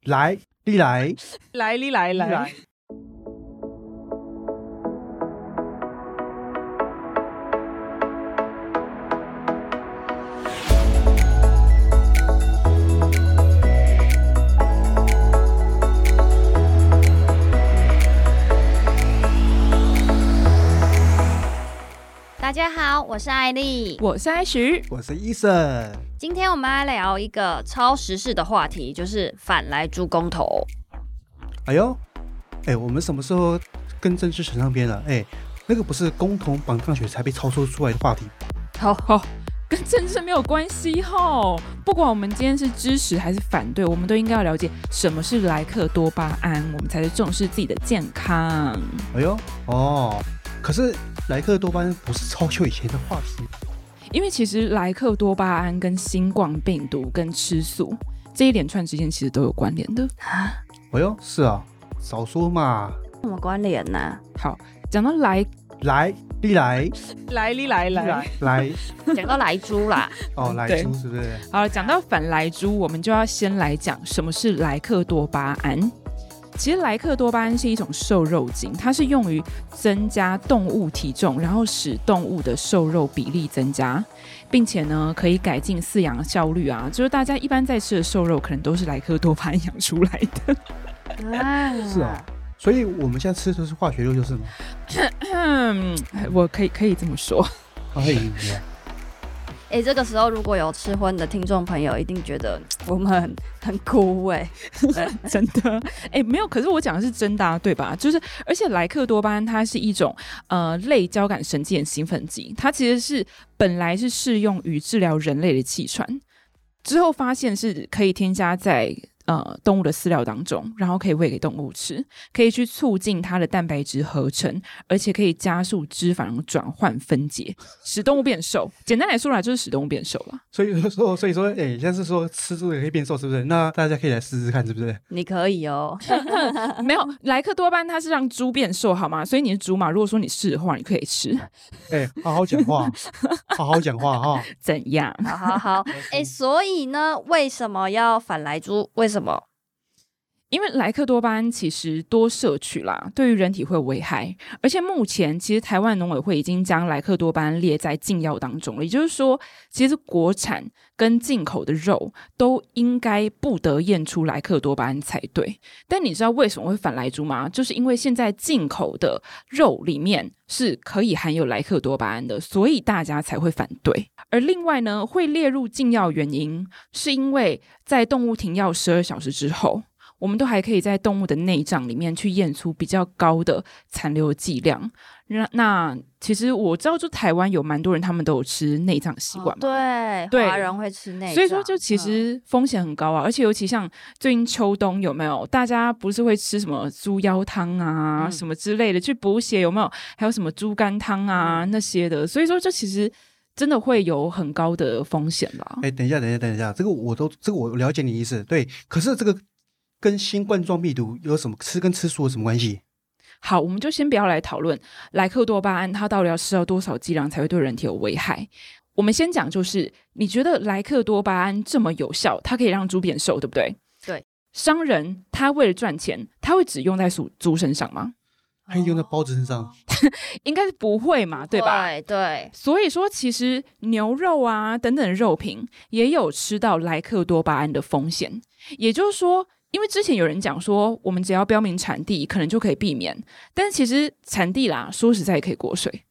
来，你来，来，你来，来。大家好，我是艾莉，我是艾许，我是伊森。今天我们来聊一个超时事的话题，就是反来猪公投。哎呦，哎，我们什么时候跟政治扯上边了？哎，那个不是公投绑大选才被超出出来的话题。好好，跟政治没有关系吼。不管我们今天是支持还是反对，我们都应该要了解什么是莱克多巴胺，我们才是重视自己的健康。哎呦，哦。可是莱克多巴胺不是超久以前的话题，因为其实莱克多巴胺跟新冠病毒跟吃素这一连串之间其实都有关联的啊。哎呦，是啊，少说嘛。什么关联呢？好，讲到莱莱利来来利来来来，讲到莱猪啦。哦，莱猪是不是？好，讲到反莱猪，我们就要先来讲什么是莱克多巴胺。其实莱克多巴胺是一种瘦肉精，它是用于增加动物体重，然后使动物的瘦肉比例增加，并且呢可以改进饲养效率啊。就是大家一般在吃的瘦肉，可能都是莱克多巴胺养出来的。是啊，所以我们现在吃的都是化学肉，就是吗？我可以可以这么说。可以。哎、欸，这个时候如果有吃荤的听众朋友，一定觉得我们很，很枯萎，真的。哎、欸，没有，可是我讲的是真的，啊，对吧？就是，而且莱克多巴胺它是一种呃类交感神经兴奋剂，它其实是本来是适用于治疗人类的气喘，之后发现是可以添加在。呃，动物的饲料当中，然后可以喂给动物吃，可以去促进它的蛋白质合成，而且可以加速脂肪转换分解，使动物变瘦。简单来说来，就是使动物变瘦了。所以说，所以说，哎，现在是说吃猪也可以变瘦，是不是？那大家可以来试试看，是不是？你可以哦。没有，莱克多巴胺它是让猪变瘦，好吗？所以你是猪嘛？如果说你是的话，你可以吃。哎，好好讲话，好好讲话哈。怎样？好好好。哎，所以呢，为什么要反莱猪？为什么？什么？因为莱克多巴胺其实多摄取啦，对于人体会有危害。而且目前其实台湾农委会已经将莱克多巴胺列在禁药当中，也就是说，其实国产跟进口的肉都应该不得验出莱克多巴胺才对。但你知道为什么会反莱猪吗？就是因为现在进口的肉里面是可以含有莱克多巴胺的，所以大家才会反对。而另外呢，会列入禁药原因是因为在动物停药十二小时之后。我们都还可以在动物的内脏里面去验出比较高的残留剂量。那那其实我知道，就台湾有蛮多人，他们都有吃内脏习惯嘛。哦、对，华人会吃内脏，所以说就其实风险很高啊。嗯、而且尤其像最近秋冬有没有，大家不是会吃什么猪腰汤啊、嗯、什么之类的去补血有没有？还有什么猪肝汤啊、嗯、那些的。所以说这其实真的会有很高的风险吧。哎，等一下，等一下，等一下，这个我都这个我了解你意思。对，可是这个。跟新冠状病毒有什么吃跟吃素有什么关系？好，我们就先不要来讨论莱克多巴胺它到底要吃到多少剂量才会对人体有危害。我们先讲，就是你觉得莱克多巴胺这么有效，它可以让猪变瘦，对不对？对。商人他为了赚钱，他会只用在猪猪身上吗？还用在包子身上？应该是不会嘛，对吧？对对。所以说，其实牛肉啊等等的肉品也有吃到莱克多巴胺的风险，也就是说。因为之前有人讲说，我们只要标明产地，可能就可以避免。但是其实产地啦，说实在也可以过水，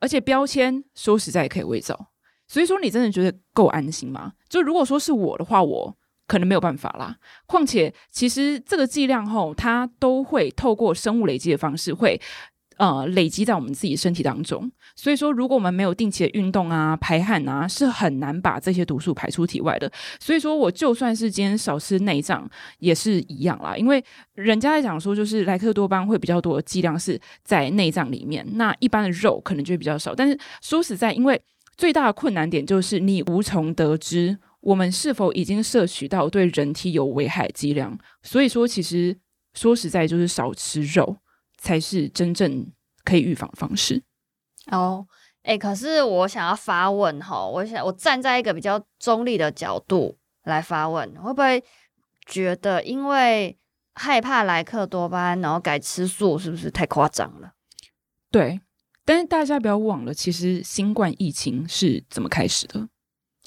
而且标签说实在也可以伪造。所以说，你真的觉得够安心吗？就如果说是我的话，我可能没有办法啦。况且，其实这个剂量后，它都会透过生物累积的方式会。呃，累积在我们自己身体当中，所以说，如果我们没有定期的运动啊、排汗啊，是很难把这些毒素排出体外的。所以说，我就算是今天少吃内脏，也是一样啦。因为人家在讲说，就是莱克多巴会比较多的剂量是在内脏里面，那一般的肉可能就会比较少。但是说实在，因为最大的困难点就是你无从得知我们是否已经摄取到对人体有危害剂量。所以说，其实说实在就是少吃肉。才是真正可以预防的方式哦。哎、欸，可是我想要发问哈，我想我站在一个比较中立的角度来发问，会不会觉得，因为害怕莱克多巴胺，然后改吃素，是不是太夸张了？对，但是大家不要忘了，其实新冠疫情是怎么开始的？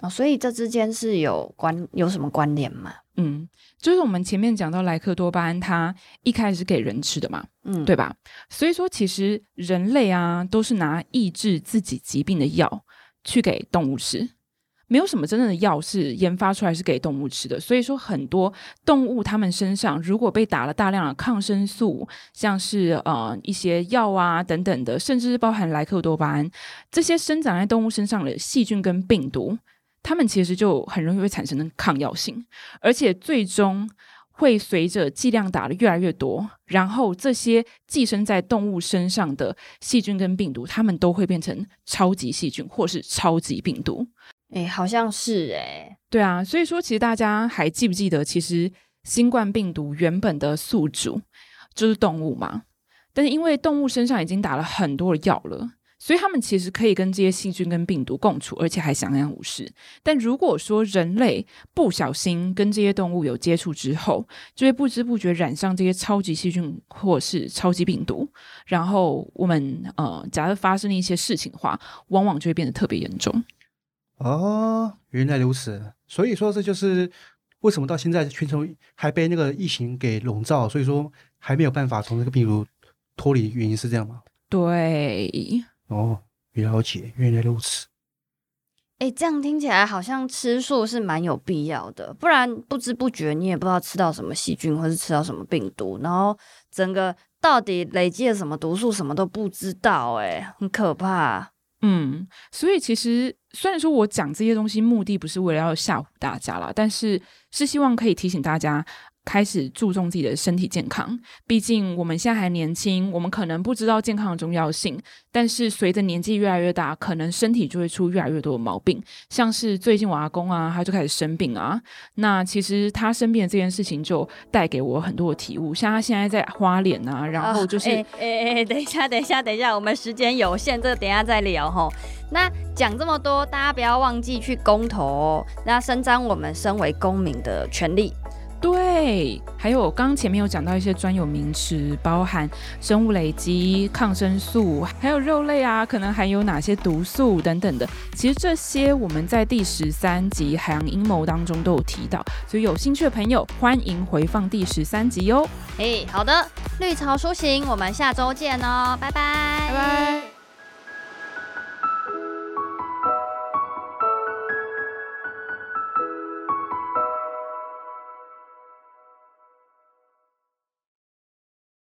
哦，所以这之间是有关有什么关联吗？嗯，就是我们前面讲到莱克多巴胺，它一开始给人吃的嘛，嗯，对吧？所以说，其实人类啊，都是拿抑制自己疾病的药去给动物吃，没有什么真正的药是研发出来是给动物吃的。所以说，很多动物它们身上如果被打了大量的抗生素，像是呃一些药啊等等的，甚至是包含莱克多巴胺这些生长在动物身上的细菌跟病毒。它们其实就很容易会产生抗药性，而且最终会随着剂量打的越来越多，然后这些寄生在动物身上的细菌跟病毒，它们都会变成超级细菌或是超级病毒。诶，好像是诶，对啊，所以说其实大家还记不记得，其实新冠病毒原本的宿主就是动物嘛？但是因为动物身上已经打了很多的药了。所以他们其实可以跟这些细菌跟病毒共处，而且还相安无事。但如果说人类不小心跟这些动物有接触之后，就会不知不觉染上这些超级细菌或是超级病毒，然后我们呃，假如发生了一些事情的话，往往就会变得特别严重。哦，原来如此。所以说这就是为什么到现在全球还被那个疫情给笼罩，所以说还没有办法从这个病毒脱离，原因是这样吗？对。哦，了解，原来如此。哎，这样听起来好像吃素是蛮有必要的，不然不知不觉你也不知道吃到什么细菌，或是吃到什么病毒，然后整个到底累积了什么毒素，什么都不知道，哎，很可怕。嗯，所以其实虽然说我讲这些东西目的不是为了要吓唬大家啦，但是是希望可以提醒大家。开始注重自己的身体健康，毕竟我们现在还年轻，我们可能不知道健康的重要性。但是随着年纪越来越大，可能身体就会出越来越多的毛病。像是最近我阿公啊，他就开始生病啊。那其实他生病的这件事情就带给我很多的体悟。像他现在在花脸啊，然后就是……哎哎哎，等一下，等一下，等一下，我们时间有限，这个等一下再聊哈。那讲这么多，大家不要忘记去公投哦，那伸张我们身为公民的权利。对，还有刚刚前面有讲到一些专有名词，包含生物累积、抗生素，还有肉类啊，可能含有哪些毒素等等的。其实这些我们在第十三集《海洋阴谋》当中都有提到，所以有兴趣的朋友欢迎回放第十三集哦。哎，好的，绿潮苏醒，我们下周见哦，拜拜，拜拜。